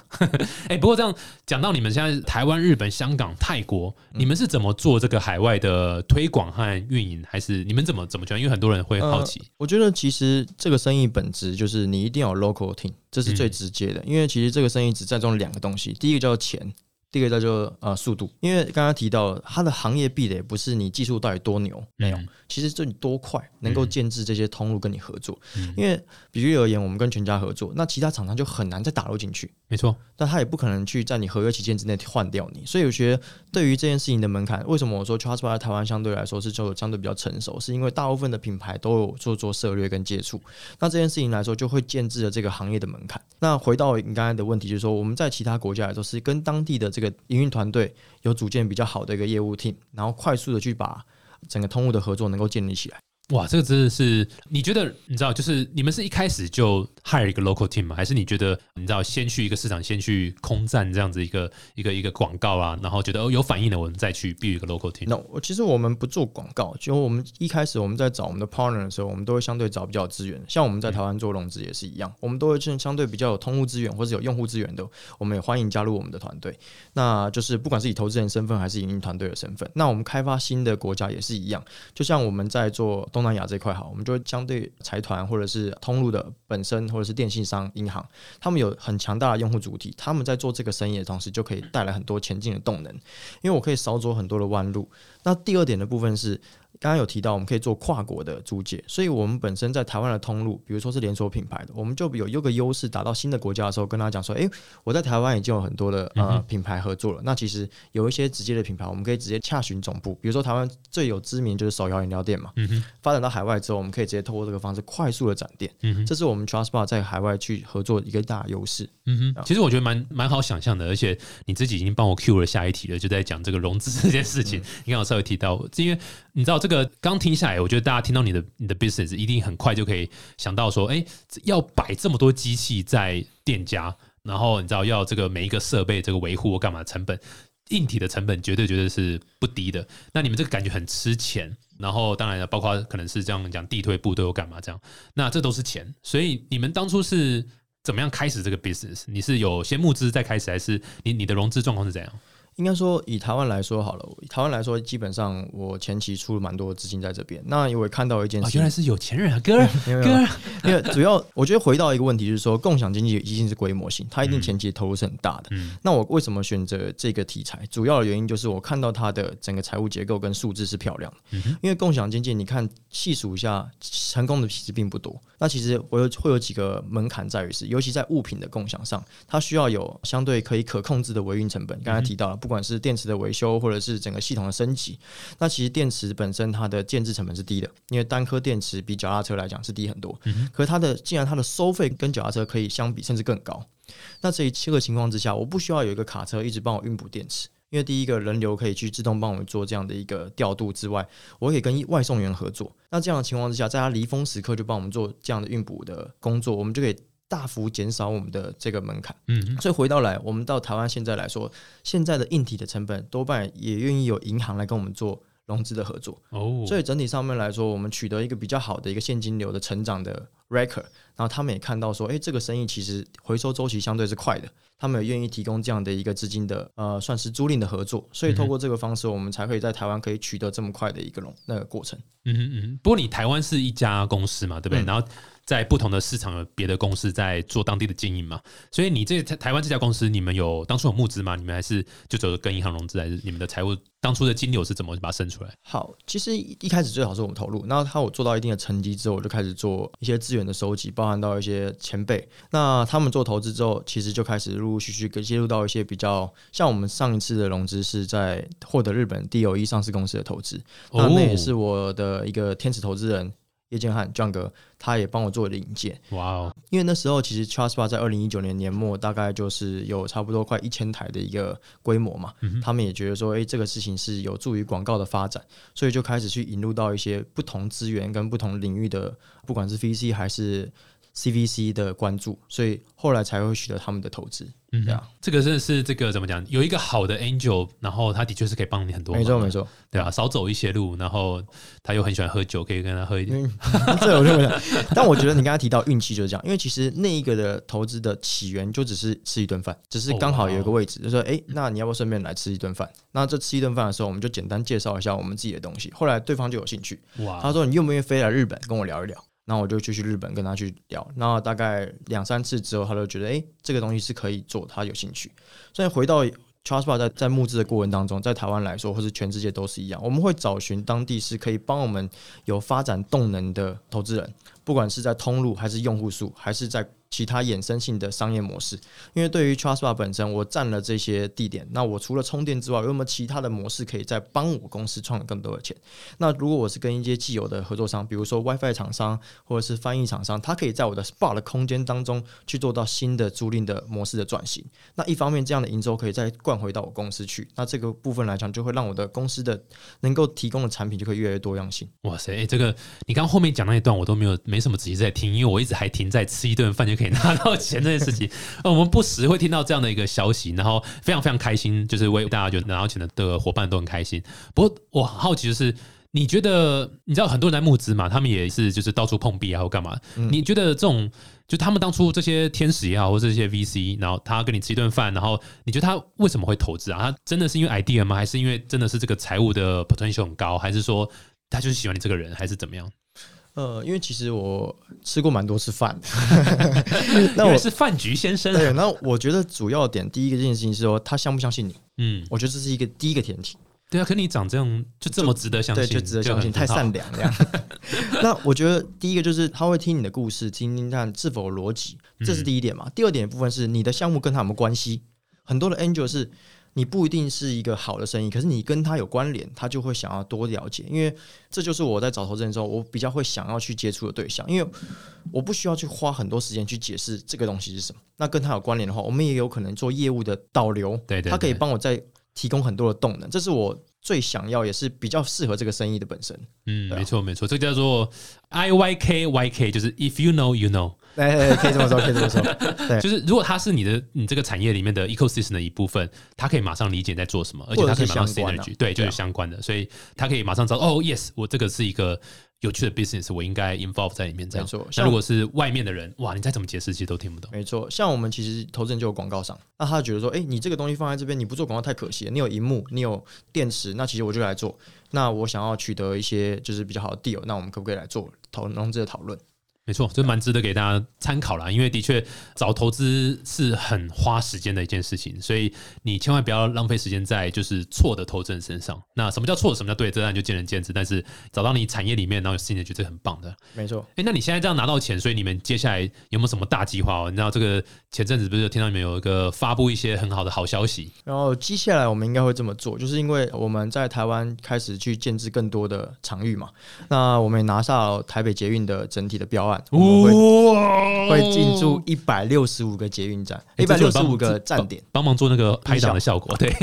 哎、不过这样讲到你们现在台湾、日本、香港、泰国，嗯你们是怎么做这个海外的推广和运营？还是你们怎么怎么讲？因为很多人会好奇。我觉得其实这个生意本质就是你一定要有 local team，这是最嗯直接的。因为其实这个生意只占重两个东西，第一个叫做钱，第二个叫做呃速度。因为刚刚提到它的行业壁垒不是你技术到底多牛，没有，嗯其实就你多快能够建制这些通路跟你合作。嗯因为比喻而言，我们跟全家合作，那其他厂商就很难再打入进去。没错，但他也不可能去在你合约期间之内换掉你，所以我觉得对于这件事情的门槛，为什么我说 Trustpilot 在台湾相对来说是就相对比较成熟，是因为大部分的品牌都有做做策略跟接触，那这件事情来说就会建制了这个行业的门槛。那回到你刚才的问题，就是说我们在其他国家来说是跟当地的这个营运团队有组建比较好的一个业务 team，然后快速的去把整个通路的合作能够建立起来。哇，这个真的是你觉得你知道，就是你们是一开始就 hire 一个 local team 吗？还是你觉得你知道先去一个市场，先去空战这样子一个一个一个广告啊，然后觉得哦有反应了，我们再去 build 一个 local team。那我其实我们不做广告，就我们一开始我们在找我们的 partner 的时候，我们都会相对找比较有资源。像我们在台湾做融资也是一样，我们都会相相对比较有通路资源或者有用户资源的，我们也欢迎加入我们的团队。那就是不管是以投资人身份还是营运团队的身份，那我们开发新的国家也是一样。就像我们在做东东南亚这块好，我们就会相对财团或者是通路的本身或者是电信商、银行，他们有很强大的用户主体，他们在做这个生意的同时，就可以带来很多前进的动能。因为我可以少走很多的弯路。那第二点的部分是，刚刚有提到我们可以做跨国的租借，所以我们本身在台湾的通路，比如说是连锁品牌的，我们就有有个优势，打到新的国家的时候，跟他讲说，诶，我在台湾已经有很多的嗯呃品牌合作了。那其实有一些直接的品牌，我们可以直接洽询总部，比如说台湾最有知名就是手摇饮料店嘛，嗯，发展到海外之后，我们可以直接透过这个方式快速的展店，嗯，这是我们 TrustBar 在海外去合作一个大优势。嗯哼，其实我觉得蛮蛮好想象的，而且你自己已经帮我 Q 了下一题了，就在讲这个融资这件事情。你刚好稍微提到，因为你知道这个刚听下来，我觉得大家听到你的你的 business 一定很快就可以想到说，哎，要摆这么多机器在店家，然后你知道要这个每一个设备这个维护或干嘛成本。硬体的成本绝对绝对是不低的，那你们这个感觉很吃钱，然后当然了，包括可能是这样讲地推部队又干嘛这样，那这都是钱，所以你们当初是怎么样开始这个 business？你是有先募资再开始，还是你你的融资状况是怎样？应该说，以台湾来说好了，以台湾来说，基本上我前期出了蛮多资金在这边。那我也看到一件事，原来是有钱人啊，哥 *laughs* 哥。*laughs* 因为主要我觉得回到一个问题，就是说共享经济一定是规模性，它一定前期投入是很大的。那我为什么选择这个题材？主要的原因就是我看到它的整个财务结构跟数字是漂亮的。因为共享经济，你看细数一下，成功的其实并不多。那其实我有会有几个门槛在于是，尤其在物品的共享上，它需要有相对可以可控制的维运成本。刚才提到了不。管是电池的维修，或者是整个系统的升级，那其实电池本身它的建制成本是低的，因为单颗电池比脚踏车来讲是低很多。可是它的既然它的收费跟脚踏车可以相比，甚至更高，那这一七个情况之下，我不需要有一个卡车一直帮我运补电池，因为第一个人流可以去自动帮我们做这样的一个调度之外，我可以跟外送员合作。那这样的情况之下，在他离峰时刻就帮我们做这样的运补的工作，我们就可以。大幅减少我们的这个门槛，嗯，所以回到来，我们到台湾现在来说，现在的硬体的成本多半也愿意有银行来跟我们做融资的合作，哦，所以整体上面来说，我们取得一个比较好的一个现金流的成长的 record，然后他们也看到说，哎，这个生意其实回收周期相对是快的，他们也愿意提供这样的一个资金的呃，算是租赁的合作，所以透过这个方式，我们才可以在台湾可以取得这么快的一个融那个过程。嗯嗯，不过你台湾是一家公司嘛，对不对？然后。在不同的市场有别的公司在做当地的经营嘛，所以你这台湾这家公司，你们有当初有募资吗？你们还是就走跟银行融资，还是你们的财务当初的金流是怎么把它生出来？好，其实一开始最好是我们投入，那他有做到一定的成绩之后，我就开始做一些资源的收集，包含到一些前辈。那他们做投资之后，其实就开始陆陆续续跟接入到一些比较像我们上一次的融资是在获得日本第有一上市公司的投资，那那也是我的一个天使投资人。叶建汉，John 哥，他也帮我做了引荐。哇哦！因为那时候其实 Trust Bar 在二零一九年年末大概就是有差不多快一千台的一个规模嘛，他们也觉得说，哎，这个事情是有助于广告的发展，所以就开始去引入到一些不同资源跟不同领域的，不管是 VC 还是。CVC 的关注，所以后来才会取得他们的投资。嗯，对啊，这个真的是这个怎么讲？有一个好的 Angel，然后他的确是可以帮你很多。没错，没错，对啊，少走一些路，然后他又很喜欢喝酒，可以跟他喝一点。*laughs* 这我就不讲。但我觉得你刚才提到运气就是这样，因为其实那一个的投资的起源就只是吃一顿饭，只是刚好有一个位置，就说哎，那你要不要顺便来吃一顿饭？那这吃一顿饭的时候，我们就简单介绍一下我们自己的东西。后来对方就有兴趣，哇，他说你愿不愿意飞来日本跟我聊一聊？那我就就去日本跟他去聊，那大概两三次之后，他就觉得哎，这个东西是可以做，他有兴趣。所以回到 Trust Bar 在在募资的过程当中，在台湾来说，或是全世界都是一样，我们会找寻当地是可以帮我们有发展动能的投资人，不管是在通路还是用户数，还是在。其他衍生性的商业模式，因为对于 Trust Bar 本身，我占了这些地点，那我除了充电之外，有没有其他的模式可以再帮我公司创更多的钱？那如果我是跟一些既有的合作商，比如说 WiFi 厂商或者是翻译厂商，他可以在我的 Spa 的空间当中去做到新的租赁的模式的转型。那一方面，这样的营收可以再灌回到我公司去，那这个部分来讲，就会让我的公司的能够提供的产品就会越来越多样性。哇塞，这个你刚后面讲那一段我都没有没什么仔细在听，因为我一直还停在吃一顿饭就。可以拿到钱这件事情，*laughs* 呃，我们不时会听到这样的一个消息，然后非常非常开心，就是为大家就拿到钱的的伙伴都很开心。不过我好奇就是，你觉得你知道很多人在募资嘛，他们也是就是到处碰壁啊或干嘛？你觉得这种就他们当初这些天使也好，或者这些 VC，然后他跟你吃一顿饭，然后你觉得他为什么会投资啊？他真的是因为 idea 吗？还是因为真的是这个财务的 potential 很高？还是说他就是喜欢你这个人？还是怎么样？呃，因为其实我吃过蛮多次饭，*laughs* 那我是饭局先生。对，那我觉得主要点第一个这件事情是说他相不相信你。嗯，我觉得这是一个第一个前提。对啊，可你长这样就这么值得相信，就值得相信，太善良这样。*laughs* 那我觉得第一个就是他会听你的故事，听听看是否有逻辑，这是第一点嘛。第二点部分是你的项目跟他有没有关系。很多的 angel 是。你不一定是一个好的生意，可是你跟他有关联，他就会想要多了解，因为这就是我在找投资人的时候，我比较会想要去接触的对象，因为我不需要去花很多时间去解释这个东西是什么。那跟他有关联的话，我们也有可能做业务的导流，对对，他可以帮我在提供很多的动能，这是我最想要，也是比较适合这个生意的本身。嗯，没错没错，这叫做 I Y K Y K，就是 If you know you know。哎，可以这么说，可以这么说。*laughs* 对，就是如果它是你的你这个产业里面的 ecosystem 的一部分，它可以马上理解在做什么，而且它可以马上 synergy，对，就是相关的，所以它可以马上知道哦，yes，我这个是一个有趣的 business，我应该 involve 在里面这样。没错像那如果是外面的人，哇，你再怎么解释，其实都听不懂。没错，像我们其实投资人就有广告商，那他觉得说，哎、你这个东西放在这边，你不做广告太可惜了。你有荧幕，你有电池，那其实我就来做。那我想要取得一些就是比较好的 deal，那我们可不可以来做投融资的讨论？没错，这蛮值得给大家参考啦。因为的确找投资是很花时间的一件事情，所以你千万不要浪费时间在就是错的投资人身上。那什么叫错，什么叫对，这当然就见仁见智。但是找到你产业里面，然后有兴趣，觉得很棒的。没错，哎、那你现在这样拿到钱，所以你们接下来有没有什么大计划哦？你知道这个前阵子不是有听到你们有一个发布一些很好的好消息？然后接下来我们应该会这么做，就是因为我们在台湾开始去建制更多的场域嘛，那我们也拿下了台北捷运的整体的标案，我们会哇会进驻一百六十五个捷运站，一百六十五个站点。帮忙做那个拍档的效果，对，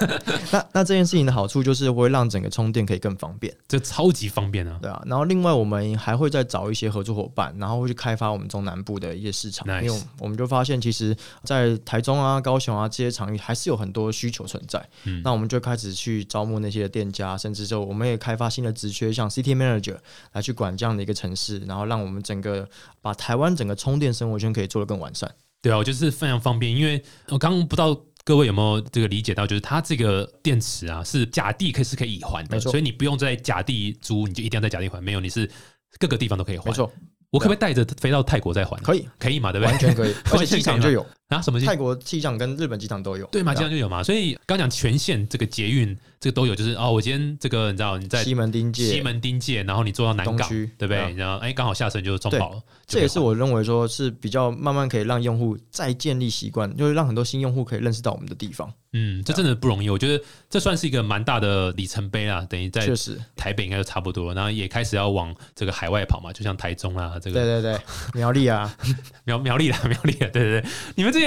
*laughs* 那那这件事情的好处就是会让整个充电可以更方便，这超级方便啊！对啊。然后另外我们还会再找一些合作伙伴，然后会去开发我们中南部的一些市场因为我们就发现其实，在台中啊、高雄啊这些场域还是有很多需求存在。嗯那我们就开始去招募那些店家，甚至就我们也开发新的职缺，像 City Manager 来去管这样的一个城市，然后让我们整个把台湾整个充电生活圈可以做得更完善。对啊，我就是非常方便，因为我刚刚不知道各位有没有这个理解到，就是它这个电池啊是假地可以是可以以还的，所以你不用在假地租，你就一定要在假地还，没有，你是各个地方都可以还。没，错，我可不可以带着飞到泰国再还？可以，可以嘛？对不对？完全可以，*laughs* 而且机场就有，啊，什么机泰国机场跟日本机场都有。对嘛，啊这样就有嘛。所以刚讲全线这个捷运这个都有，就是哦，我今天这个你知道你在西门町界西门町界，然后你坐到南港，对不对？然后哎，刚好下车就中饱了，这也是我认为说是比较慢慢可以让用户再建立习惯，就是让很多新用户可以认识到我们的地方。嗯，这真的不容易。我觉得这算是一个蛮大的里程碑啦，等于在确实，台北应该就差不多，然后也开始要往这个海外跑嘛，就像台中啊，这对个对对，*laughs* 苗栗啊，*laughs* 苗苗栗啦，苗栗啊，对对对，你们这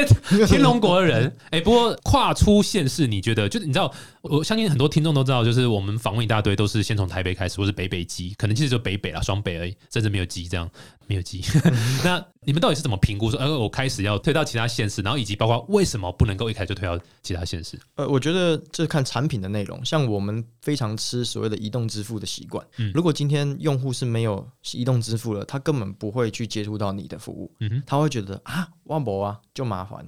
天龙国的人，哎、不过跨出现世，你觉得就是你知道，我相信很多听众都知道，就是我们访问一大堆都是先从台北开始，或是北北基，可能其实就北北啦，双北而已，甚至没有基这样，没有基。*laughs* 那你们到底是怎么评估说，呃，我开始要推到其他县市，然后以及包括为什么不能够一开始就推到其他县市？呃，我觉得这是看产品的内容。像我们非常吃所谓的移动支付的习惯，嗯如果今天用户是没有移动支付了，他根本不会去接触到你的服务，嗯哼他会觉得啊，万博啊就麻烦。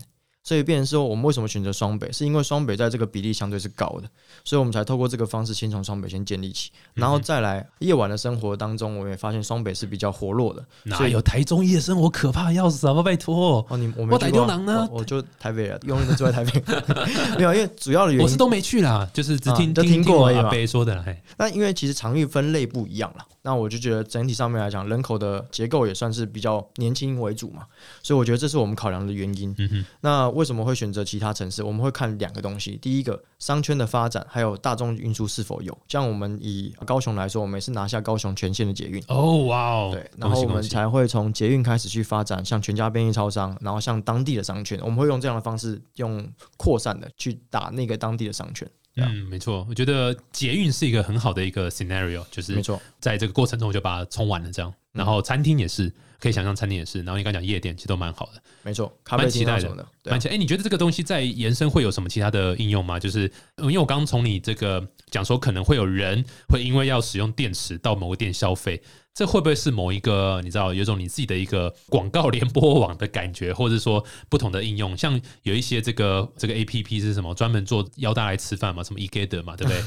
所以，变成说我们为什么选择双北，是因为双北在这个比例相对是高的，所以我们才透过这个方式先从双北先建立起，然后再来夜晚的生活当中，我们也发现双北是比较活络的。哪所以有台中夜生活可怕要死啊！拜托，哦，你我没我台中人呢我我就台北人，永远都住在台北。*laughs* 没有，因为主要的原因我是都没去啦，就是只听、啊就听过而已嘛贝说的那因为其实场域分类不一样了，那我就觉得整体上面来讲，人口的结构也算是比较年轻为主嘛，所以我觉得这是我们考量的原因。嗯哼，那为什么会选择其他城市？我们会看两个东西，第一个商圈的发展，还有大众运输是否有。像我们以高雄来说，我们也是拿下高雄全线的捷运。哦哇哦，对，然后我们才会从捷运开始去发展，像全家便利超商，然后像当地的商圈，我们会用这样的方式，用扩散的去打那个当地的商圈。嗯，没错，我觉得捷运是一个很好的一个 scenario，就是没错，在这个过程中我就把它冲完了这样。然后餐厅也是，可以想象餐厅也是，然后你刚讲夜店其实都蛮好的，没错，咖啡蛮期待的厅啊什么的，蛮期待。哎，你觉得这个东西在延伸会有什么其他的应用吗？就是呃因为我刚刚从你这个讲说，可能会有人会因为要使用电池到某个店消费，这会不会是某一个你知道有种你自己的一个 *laughs* 广告联播网的感觉，或者说不同的应用？像有一些这个这个 A P P 是什么专门做邀大家来吃饭嘛，什么 e e r 嘛，对不对？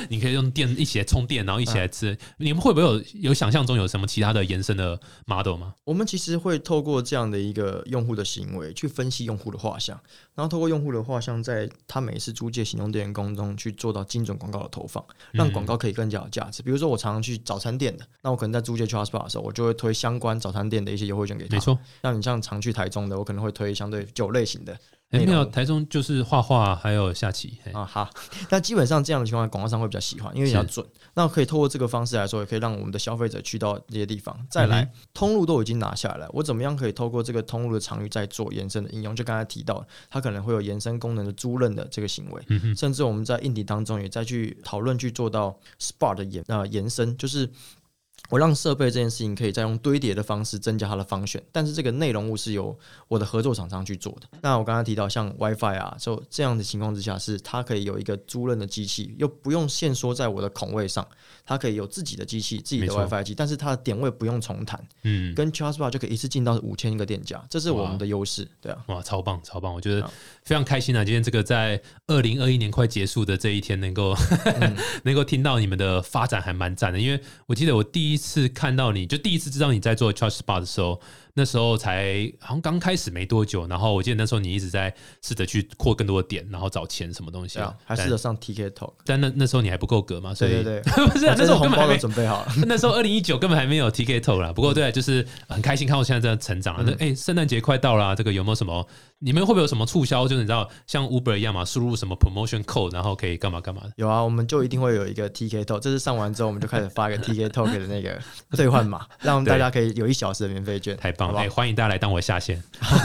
*laughs* 你可以用电一起来充电，然后一起来吃。你们会不会有有想象中有什么其他的延伸的 model 吗？我们其实会透过这样的一个用户的行为去分析用户的画像，然后透过用户的画像，在他每一次租借行动电源工中去做到精准广告的投放，让广告可以更加有价值。比如说，我常常去早餐店的，那我可能在租借去 Hotspot 的时候，我就会推相关早餐店的一些优惠券给他。没，错，像你像常去台中的，我可能会推相对酒类型的哎，没有，台中就是画画还有下棋，嘿啊好。*laughs* 那基本上这样的情况，广告商会比较喜欢，因为比较准。那可以透过这个方式来说，也可以让我们的消费者去到这些地方。再来，嗯通路都已经拿下来了，我怎么样可以透过这个通路的场域再做延伸的应用？就刚才提到，它可能会有延伸功能的租赁的这个行为，嗯，甚至我们在硬体当中也再去讨论去做到 SPA 的延呃延伸，就是我让设备这件事情可以再用堆叠的方式增加它的方选，但是这个内容物是由我的合作厂商去做的。那我刚刚提到像 WiFi 啊，就这样的情况之下，是它可以有一个租赁的机器，又不用限缩在我的孔位上，它可以有自己的机器、自己的 WiFi 机，但是它的点位不用重弹，嗯，跟 ChargeBar 就可以一次进到五千个店家，这是我们的优势，对啊。哇，超棒超棒！我觉得非常开心啊！今天这个在二零二一年快结束的这一天，能够、*laughs* 能够听到你们的发展还蛮赞的。因为我记得我第一一次看到你就第一次知道你在做 Charge Spot 的时候，那时候才好像刚开始没多久，然后我记得那时候你一直在试着去扩更多的点，然后找钱什么东西对啊，还试着上 TK Talk，但那那时候你还不够格嘛，所以对对对，*laughs* 不是、啊、那时候我根本还没红包都准备好了。*laughs* 那时候二零一九根本还没有 tktok 啦，不过对，就是很开心看到现在这样成长了。那哎，圣诞节快到了啊，这个有没有什么？你们会不会有什么促销？就是你知道像 Uber 一样嘛，输入什么 promotion code，然后可以干嘛干嘛的？有啊，我们就一定会有一个 TK Talk，这是上完之后我们就开始发一个 TK Talk 的那个 *laughs* 兑换码，让大家可以有一小时的免费券，太棒了！好哎，欢迎大家来当我下线。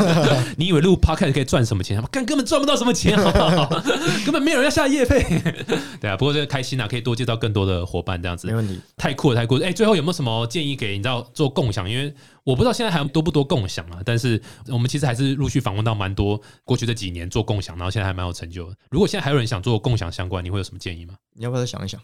*laughs* 你以为录 podcast 可以赚什么钱？根根本赚不到什么钱，好不好？*laughs* 根本没有人要下夜费。*laughs* 对啊，不过这个开心啊，可以多接到更多的伙伴，这样子没问题。太酷了，太酷了！哎、最后有没有什么建议给你知道做共享？因为我不知道现在还多不多共享啊，但是我们其实还是陆续访问到蛮多过去这几年做共享，然后现在还蛮有成就的。如果现在还有人想做共享相关，你会有什么建议吗？你要不要再想一想？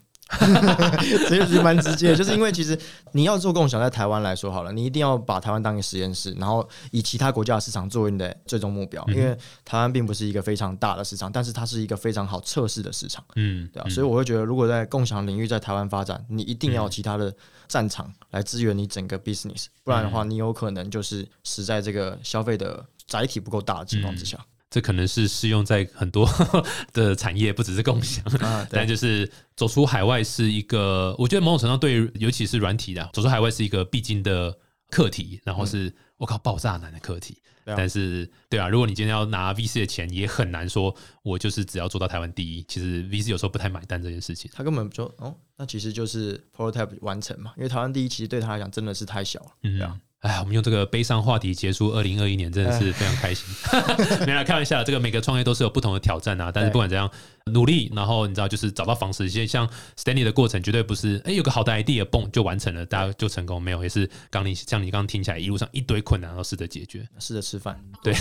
这 *laughs* 其实蛮直接的，就是因为其实你要做共享，在台湾来说好了，你一定要把台湾当一个实验室，然后以其他国家的市场作为你的最终目标。因为台湾并不是一个非常大的市场，但是它是一个非常好测试的市场，嗯，对啊，所以我会觉得，如果在共享领域在台湾发展，你一定要有其他的战场来支援你整个 business，不然的话，你有可能就是死在这个消费的载体不够大的情况之下。这可能是适用在很多 *laughs* 的产业，不只是共享。但就是走出海外是一个，我觉得某种程度对于，尤其是软体的，走出海外是一个必经的课题，然后是我、靠爆炸难的课题。啊但是，对啊，如果你今天要拿 VC 的钱，也很难说，我就是只要做到台湾第一。其实 VC 有时候不太买单这件事情。他根本就哦，那其实就是 prototype 完成嘛，因为台湾第一其实对他来讲真的是太小了。嗯对啊，哎，我们用这个悲伤话题结束二零二一年，真的是非常开心。*laughs* 没啦开玩笑，这个每个创业都是有不同的挑战啊。但是不管怎样，努力，然后你知道，就是找到方式。其实像 Stanley 的过程，绝对不是哎有个好的 idea 蹦就完成了，大家就成功，没有，也是刚你像你刚刚听起来一路上一堆困难，然后试着解决，试着吃饭，对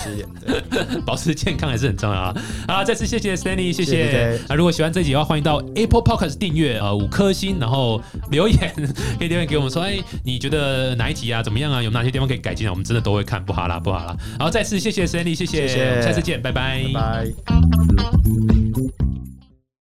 *laughs* 保持健康还是很重要啊。好，再次谢谢 Stanley，谢谢。啊，如果喜欢这集的话，欢迎到 Apple Podcast 订阅呃五颗星，然后留言可以留言给我们说，哎，你觉得哪一集啊怎么样啊？有哪些地方可以改进啊？我们真的都会看，不好啦，不好啦。好，再次谢谢 Stanley，谢谢，谢谢下次见，拜拜拜拜。